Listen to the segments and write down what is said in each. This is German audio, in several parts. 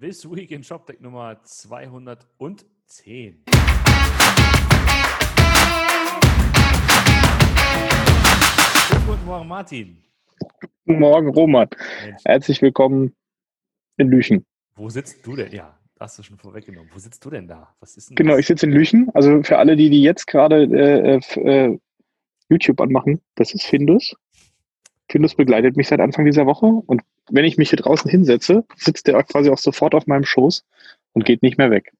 This Week in ShopTech Nummer 210. Guten Morgen, Martin. Guten Morgen, Roman. Mensch, Herzlich willkommen in Lüchen. wo sitzt du denn? Ja, hast du schon vorweggenommen. Wo sitzt du denn da? Was ist denn Genau, das? ich sitze in Lüchen. Also für alle, die, die jetzt gerade äh, f- äh, YouTube anmachen, das ist Findus. Findus begleitet mich seit Anfang dieser Woche und wenn ich mich hier draußen hinsetze, sitzt der quasi auch sofort auf meinem Schoß und geht nicht mehr weg.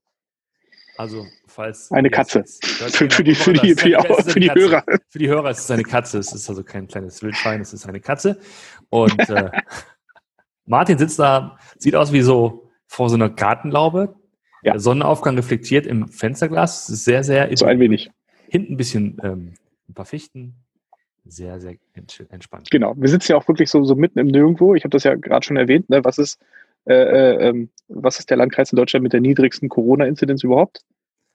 Also, falls. Eine Katze. Für, die, für, die, für, für. Hörer. Für die Hörer ist es eine Katze. Es ist also kein kleines Wildschwein, es ist eine Katze. Und äh, Martin sitzt da, sieht aus wie so vor so einer Gartenlaube. Ja. Der Sonnenaufgang reflektiert im Fensterglas. Sehr, sehr So ein wenig. hinten ein bisschen ähm, ein paar Fichten. Sehr, sehr entspannt. Genau. Wir sitzen ja auch wirklich so, so mitten im Nirgendwo. Ich habe das ja gerade schon erwähnt. Ne? Was, ist, äh, äh, ähm, was ist der Landkreis in Deutschland mit der niedrigsten Corona-Inzidenz überhaupt?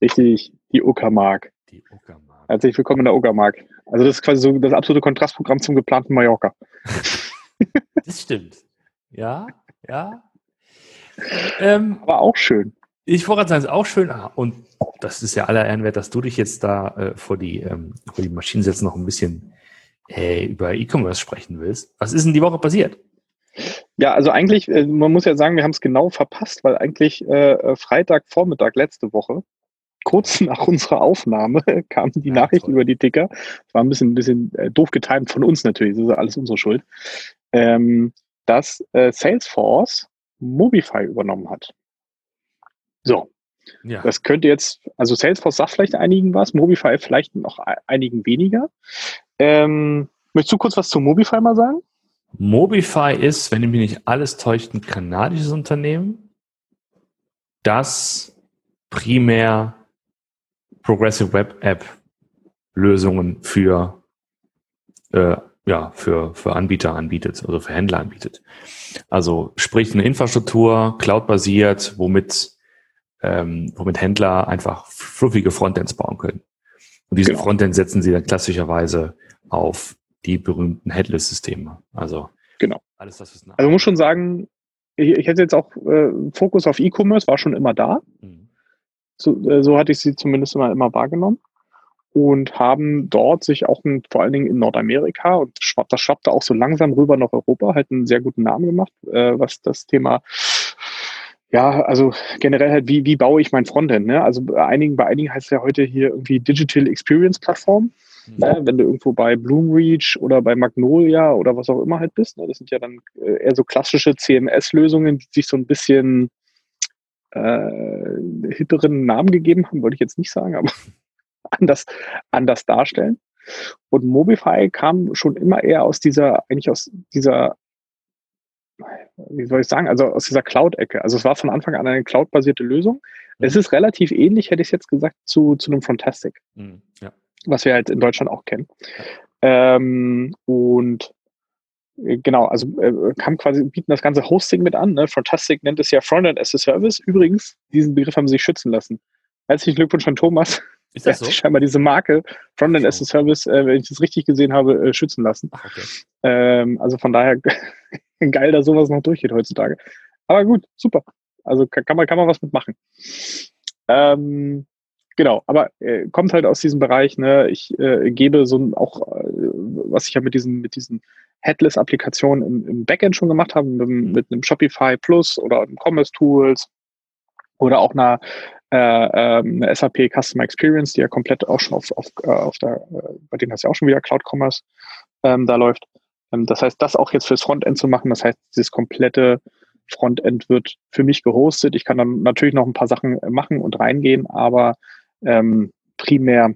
Richtig, die Uckermark. Die Uckermark. Herzlich willkommen in der Uckermark. Also das ist quasi so das absolute Kontrastprogramm zum geplanten Mallorca. Das stimmt. Ja, ja. Ähm, Aber auch schön. Ich wollte sagen, es ist auch schön. Ah, Und das ist ja aller Ehrenwert, dass du dich jetzt da äh, vor, die, ähm, vor die Maschinen setzt, noch ein bisschen äh, über E-Commerce sprechen willst. Was ist denn die Woche passiert? Ja, also eigentlich, äh, man muss ja sagen, wir haben es genau verpasst, weil eigentlich äh, Freitagvormittag letzte Woche, kurz nach unserer Aufnahme, kam die Ja, Nachricht toll. über die Ticker. War ein bisschen, ein bisschen äh, doof getimt von uns natürlich, das ist alles unsere Schuld, ähm, dass äh, Salesforce Mobify übernommen hat. So, Ja, Das könnte jetzt, also Salesforce sagt vielleicht einigen was, Mobify vielleicht noch e- einigen weniger. Ähm, möchtest du kurz was zu Mobify mal sagen? Mobify ist, wenn ich mich nicht alles täuscht, ein kanadisches Unternehmen, das primär Progressive Web App Lösungen für, äh, ja, für, für Anbieter anbietet, also für Händler anbietet. Also sprich eine Infrastruktur, cloud-basiert, womit, ähm, womit Händler einfach fluffige Frontends bauen können. Und diese Genau. Frontends setzen sie dann klassischerweise auf die berühmten Headless-Systeme. Also Genau. alles das nach. Also muss schon sagen, ich, ich hätte jetzt auch äh, Fokus auf E-Commerce, war schon immer da. Mhm. So, äh, so hatte ich sie zumindest immer, immer wahrgenommen. Und haben dort sich auch in, vor allen Dingen in Nordamerika und schwapp, das schwappte auch so langsam rüber nach Europa, halt einen sehr guten Namen gemacht, äh, was das Thema ja, also generell halt, wie, wie baue ich mein Frontend? Ne? Also bei einigen, bei einigen heißt es ja heute hier irgendwie Digital Experience Plattform. Mhm. Ne? Wenn du irgendwo bei Bloomreach oder bei Magnolia oder was auch immer halt bist. Ne? Das sind ja dann äh, eher so klassische CMS-Lösungen, die sich so ein bisschen äh, hipperen Namen gegeben haben, wollte ich jetzt nicht sagen, aber anders, anders darstellen. Und Mobify kam schon immer eher aus dieser, eigentlich aus dieser, wie soll ich sagen, also aus dieser Cloud-Ecke. Also es war von Anfang an eine Cloud-basierte Lösung. Es ist relativ ähnlich, hätte ich jetzt gesagt, zu, zu einem Fantastic Mhm. Ja. Was wir halt in Deutschland auch kennen. Ähm, und äh, genau, also äh, kam quasi, bieten das ganze Hosting mit an. Ne? Fantastic nennt es ja Frontend as a Service. Übrigens, diesen Begriff haben sie sich schützen lassen. Herzlichen Glückwunsch an Thomas. Ist das hat so? sich scheinbar diese Marke Frontend as a Service, äh, wenn ich das richtig gesehen habe, äh, schützen lassen. Ach, okay. Ähm, also von daher geil, dass sowas noch durchgeht heutzutage. Aber gut, super. Also kann, kann man, kann man was mitmachen. Ähm, genau, aber äh, kommt halt aus diesem Bereich, ne, ich äh, gebe so ein, auch, äh, was ich ja mit diesen, mit diesen Headless-Applikationen im, im Backend schon gemacht habe, mit, Mhm. mit einem Shopify Plus oder einem Commerce Tools oder auch einer, äh, ähm, eine SAP Customer Experience, die ja komplett auch schon auf, auf, äh, auf der, äh, bei denen hast du ja auch schon wieder Cloud Commerce ähm, da läuft. Ähm, das heißt, das auch jetzt fürs Frontend zu machen, das heißt, dieses komplette Frontend wird für mich gehostet. Ich kann dann natürlich noch ein paar Sachen äh, machen und reingehen, aber ähm, primär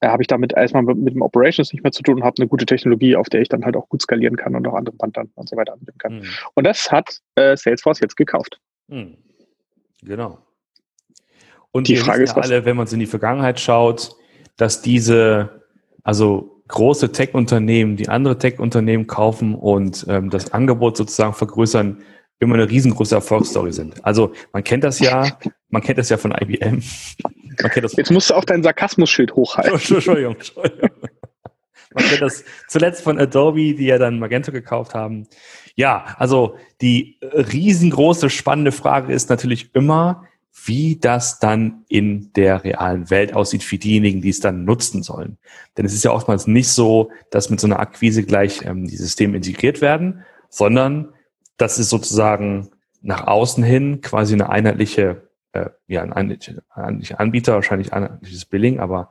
äh, habe ich damit erstmal mit, mit dem Operations nicht mehr zu tun und habe eine gute Technologie, auf der ich dann halt auch gut skalieren kann und auch andere Mandanten und so weiter anbieten kann. Mhm. Und das hat äh, Salesforce jetzt gekauft. Mhm. Genau. Und Die Frage ist, ja alle, wenn man es in die Vergangenheit schaut, dass diese, also große Tech-Unternehmen, die andere Tech-Unternehmen kaufen und ähm, das Angebot sozusagen vergrößern, immer eine riesengroße Erfolgsstory sind. Also man kennt das ja, man kennt das ja von IBM. Man kennt das Jetzt musst du auch dein Sarkasmusschild hochhalten. Entschuldigung, Entschuldigung. Man kennt das zuletzt von Adobe, die ja dann Magento gekauft haben. Ja, also die riesengroße spannende Frage ist natürlich immer, wie das dann in der realen Welt aussieht für diejenigen, die es dann nutzen sollen. Denn es ist ja oftmals nicht so, dass mit so einer Akquise gleich ähm, die Systeme integriert werden, sondern das ist sozusagen nach außen hin quasi eine einheitliche, äh, ja, ein Anbieter, wahrscheinlich einheitliches Billing, aber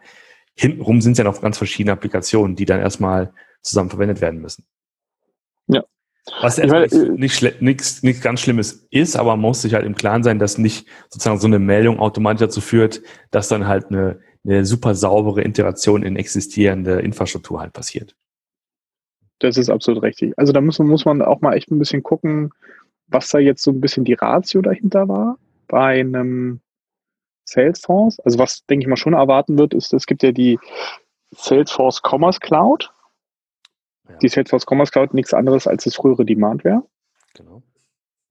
hintenrum sind es ja noch ganz verschiedene Applikationen, die dann erstmal zusammen verwendet werden müssen. Ja. Was erstmal nicht, nicht, nichts, nichts ganz Schlimmes ist, aber man muss sich halt im Klaren sein, dass nicht sozusagen so eine Meldung automatisch dazu führt, dass dann halt eine, eine super saubere Integration in existierende Infrastruktur halt passiert. Das ist absolut richtig. Also da muss muss man auch mal echt ein bisschen gucken, was da jetzt so ein bisschen die Ratio dahinter war bei einem Salesforce. Also was, denke ich mal, schon erwarten wird, ist, es gibt ja die Salesforce Commerce Cloud. Ja. Die Salesforce Commerce Cloud nichts anderes als das frühere Demandware. Genau.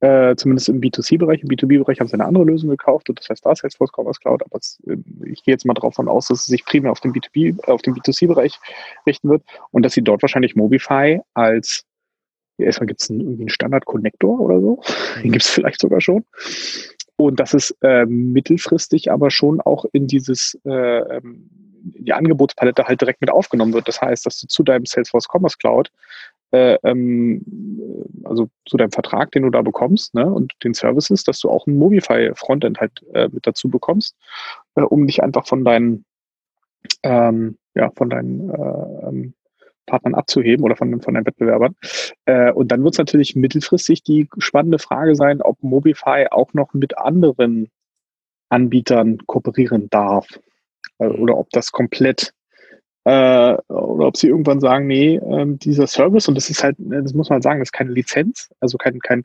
Äh, zumindest im B2C-Bereich. Im B2B-Bereich haben sie eine andere Lösung gekauft und das heißt da Salesforce Commerce Cloud. Aber es, äh, ich gehe jetzt mal davon aus, dass es sich primär auf den B2B, äh, auf den B2C-Bereich richten wird und dass sie dort wahrscheinlich Mobify als ja, erstmal gibt es einen, irgendwie einen Standard-Connector oder so. Den mhm. gibt es vielleicht sogar schon. Und dass es äh, mittelfristig aber schon auch in dieses äh, ähm, in die Angebotspalette halt direkt mit aufgenommen wird. Das heißt, dass du zu deinem Salesforce Commerce Cloud äh, ähm, also zu deinem Vertrag, den du da bekommst, ne, und den Services, dass du auch ein Mobify Frontend halt äh, mit dazu bekommst, äh, um dich einfach von deinen, ähm, ja, von deinen äh, ähm, Partnern abzuheben oder von, von deinen Wettbewerbern. Äh, und dann wird es natürlich mittelfristig die spannende Frage sein, ob Mobify auch noch mit anderen Anbietern kooperieren darf. Äh, oder ob das komplett äh, oder ob sie irgendwann sagen, nee, äh, dieser Service, und das ist halt, äh, das muss man sagen, das ist keine Lizenz, also kein, kein,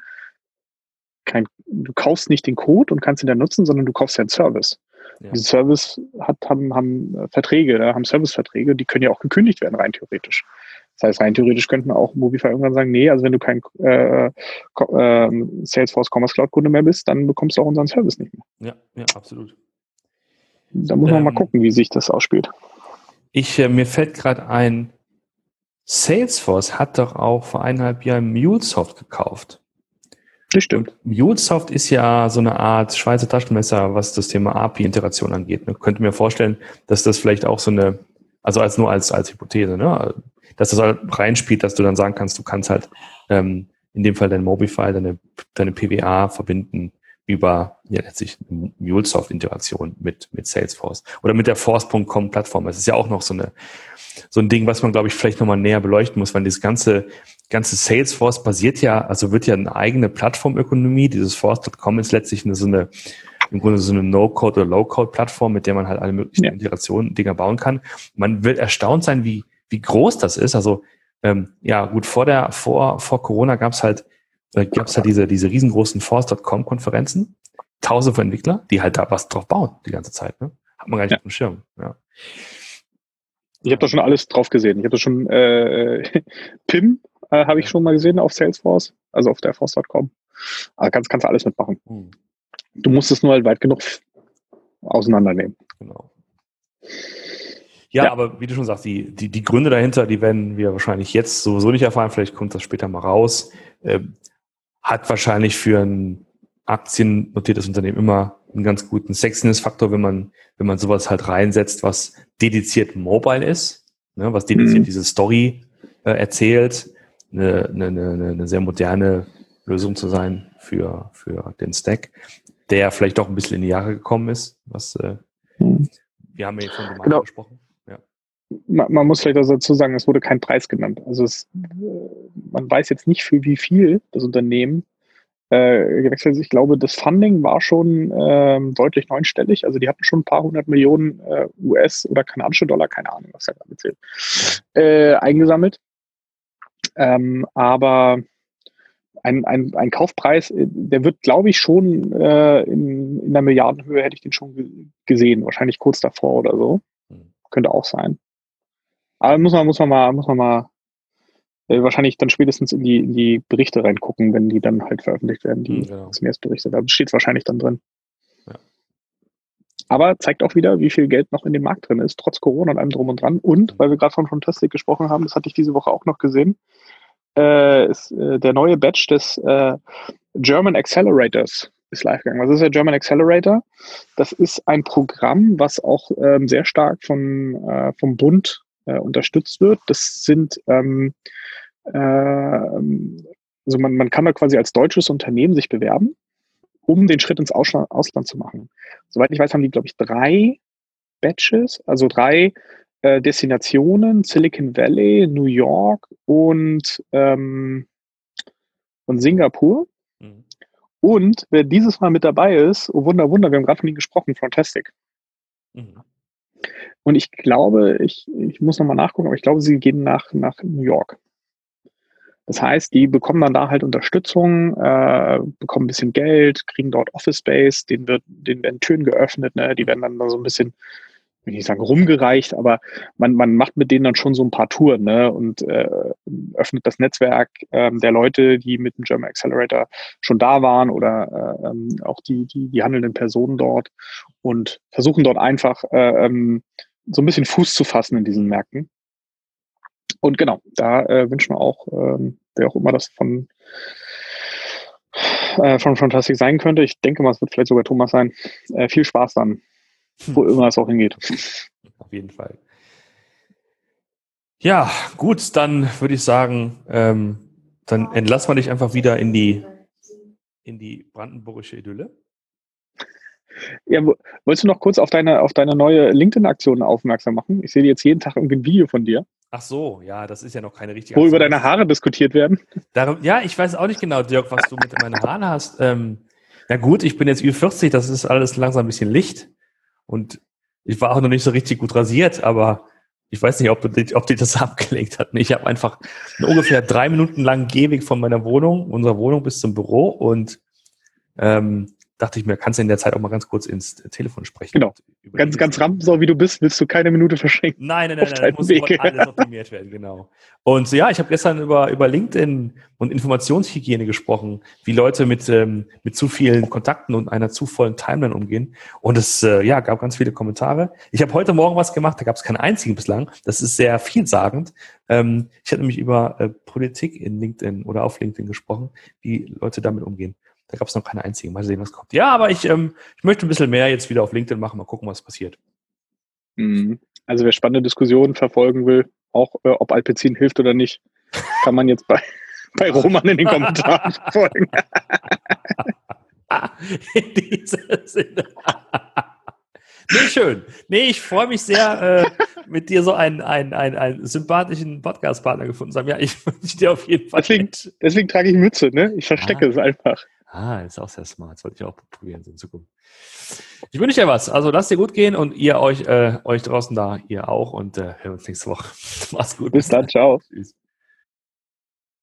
kein, du kaufst nicht den Code und kannst ihn dann nutzen, sondern du kaufst ja einen Service. Ja. Diese Service hat, haben, haben äh, Verträge, da haben Serviceverträge, die können ja auch gekündigt werden, rein theoretisch. Das heißt, rein theoretisch könnten auch Mobify irgendwann sagen, nee, also wenn du kein äh, äh, Salesforce Commerce Cloud Kunde mehr bist, dann bekommst du auch unseren Service nicht mehr. Ja, ja, absolut. Da muss man mal ähm, gucken, wie sich das ausspielt. Ich, äh, mir fällt gerade ein, Salesforce hat doch auch vor eineinhalb Jahren MuleSoft gekauft. Das stimmt. MuleSoft ist ja so eine Art Schweizer Taschenmesser, was das Thema API-Integration angeht. Ne? Könnte mir vorstellen, dass das vielleicht auch so eine, also als nur als, als Hypothese, ne? dass das halt reinspielt, dass du dann sagen kannst, du kannst halt ähm, in dem Fall dein Mobify, deine, deine PWA verbinden über ja letztlich MuleSoft-Integration mit, mit Salesforce oder mit der Force.com-Plattform. Das ist ja auch noch so eine so ein Ding, was man, glaube ich, vielleicht nochmal näher beleuchten muss, weil das ganze, ganze Salesforce basiert ja, also wird ja eine eigene Plattformökonomie. Dieses Force.com ist letztlich eine, so eine, im Grunde so eine No-Code oder Low-Code-Plattform, mit der man halt alle möglichen ja. Integrationen, Dinger bauen kann. Man wird erstaunt sein, wie, wie groß das ist. Also, ähm, ja, gut, vor der, vor, vor Corona gab es halt da gab es ja diese, diese riesengroßen Force.com-Konferenzen, tausende von Entwickler, die halt da was drauf bauen die ganze Zeit. Ne? Hat man gar nicht ja. auf dem Schirm. Ja. Ich habe da schon alles drauf gesehen. Ich habe da schon äh, PIM äh, habe ich schon mal gesehen auf Salesforce, also auf der Force.com. Aber kannst, kannst du alles mitmachen. Hm. Du musst es nur halt weit genug auseinandernehmen. Genau. Ja, ja, aber wie du schon sagst, die, die, die Gründe dahinter, die werden wir wahrscheinlich jetzt sowieso nicht erfahren. Vielleicht kommt das später mal raus. Ähm, hat wahrscheinlich für ein aktiennotiertes Unternehmen immer einen ganz guten Sexiness-Faktor, wenn man, wenn man sowas halt reinsetzt, was dediziert mobile ist, ne, was dediziert mhm. diese Story äh, erzählt, eine, eine, eine, eine sehr moderne Lösung zu sein für, für den Stack, der vielleicht auch ein bisschen in die Jahre gekommen ist, was äh, mhm. wir haben ja von Demand genau. gesprochen man, man, muss vielleicht dazu sagen, es wurde kein Preis genannt. Also es, man weiß jetzt nicht, für wie viel das Unternehmen äh, gewechselt ist. Ich glaube, das Funding war schon äh, deutlich neunstellig. Also die hatten schon ein paar hundert Millionen äh, US oder kanadische Dollar, keine Ahnung, was da gerade zählt, äh, eingesammelt. Ähm, aber ein, ein, ein Kaufpreis, äh, der wird, glaube ich, schon äh, in, in der Milliardenhöhe, hätte ich den schon gesehen. Wahrscheinlich kurz davor oder so. Hm. Könnte auch sein. Aber muss man, muss man mal, muss man mal äh, wahrscheinlich dann spätestens in die, in die Berichte reingucken, wenn die dann halt veröffentlicht werden, die mhm, genau. Berichte. Da steht es wahrscheinlich dann drin. Aber zeigt auch wieder, wie viel Geld noch in dem Markt drin ist, trotz Corona und allem drum und dran. Und, weil wir gerade von Fantastic gesprochen haben, das hatte ich diese Woche auch noch gesehen, äh, ist äh, der neue Batch des äh, German Accelerators ist live gegangen. Was ist der German Accelerator? Das ist ein Programm, was auch ähm, sehr stark von, äh, vom Bund äh, unterstützt wird. Das sind ähm, äh, also man, man kann da quasi als deutsches Unternehmen sich bewerben, um den Schritt ins Ausland, Ausland zu machen. Soweit ich weiß, haben die, glaube ich, drei Batches, also drei äh, Destinationen, Silicon Valley, New York und, ähm, und Singapur. Mhm. Und wer dieses Mal mit dabei ist, oh Wunder, Wunder, wir haben gerade von ihnen gesprochen, Fantastic. Mhm. Und ich glaube, ich, ich muss nochmal nachgucken, aber ich glaube, sie gehen nach, nach New York. Das heißt, die bekommen dann da halt Unterstützung, äh, bekommen ein bisschen Geld, kriegen dort Office Space, denen, wird, denen werden Türen geöffnet, ne? die werden dann da so ein bisschen, ich nicht sagen rumgereicht, aber man, man macht mit denen dann schon so ein paar Touren ne? und äh, öffnet das Netzwerk äh, der Leute, die mit dem German Accelerator schon da waren oder äh, ähm, auch die, die, die handelnden Personen dort und versuchen dort einfach äh, ähm, so ein bisschen Fuß zu fassen in diesen Märkten. Und genau, da äh, wünschen wir auch, ähm, wer auch immer das von, äh, von Fantastic sein könnte. Ich denke mal, es wird vielleicht sogar Thomas sein. Äh, viel Spaß dann, wo hm. immer es auch hingeht. Auf jeden Fall. Ja, gut, dann würde ich sagen, ähm, dann entlassen wir dich einfach wieder in die, in die brandenburgische Idylle. Ja, wolltest du noch kurz auf deine, auf deine neue LinkedIn-Aktion aufmerksam machen? Ich sehe jetzt jeden Tag irgendwie ein Video von dir. Ach so, ja, das ist ja noch keine richtige. Wo über deine Haare diskutiert werden. Darum, ja, ich weiß auch nicht genau, Dirk, was du mit meinen Haaren hast. Ähm, na gut, ich bin jetzt über 40, das ist alles langsam ein bisschen Licht. Und ich war auch noch nicht so richtig gut rasiert, aber ich weiß nicht, ob, du, ob dir das abgelenkt hat. Ich habe einfach einen ungefähr drei Minuten langen Gehweg von meiner Wohnung, unserer Wohnung bis zum Büro und ähm, dachte ich mir, kannst du in der Zeit auch mal ganz kurz ins Telefon sprechen. Genau. Ganz, ganz rampensau, wie du bist, willst du keine Minute verschenken. Nein, nein, nein, nein, muss Wege. alles optimiert werden, genau. Und ja, ich habe gestern über, über LinkedIn und Informationshygiene gesprochen, wie Leute mit, ähm, mit zu vielen Kontakten und einer zu vollen Timeline umgehen. Und es äh, ja, gab ganz viele Kommentare. Ich habe heute Morgen was gemacht, da gab es keinen einzigen bislang. Das ist sehr vielsagend. Ähm, ich hatte nämlich über äh, Politik in LinkedIn oder auf LinkedIn gesprochen, wie Leute damit umgehen. Da gab es noch keine einzige. Mal sehen, was kommt. Ja, aber ich, ähm, ich möchte ein bisschen mehr jetzt wieder auf LinkedIn machen. Mal gucken, was passiert. Mhm. Also wer spannende Diskussionen verfolgen will, auch äh, ob Alpecin hilft oder nicht, kann man jetzt bei, bei Roman in den Kommentaren verfolgen. in diesem Sinne. Nee, schön. Nee, ich freue mich sehr, äh, mit dir so einen, einen, einen, einen sympathischen Podcast-Partner gefunden zu haben. Ja, ich wünsche dir auf jeden Fall. Deswegen, deswegen trage ich Mütze, ne? Ich verstecke ah. es einfach. Ah, ist auch sehr smart. Das wollte ich auch probieren in Zukunft. Ich wünsche dir was. Also lasst dir gut gehen und ihr euch, äh, euch draußen da, ihr auch und äh, hören uns nächste Woche. Mach's gut. Bis dann. Ciao. Tschüss.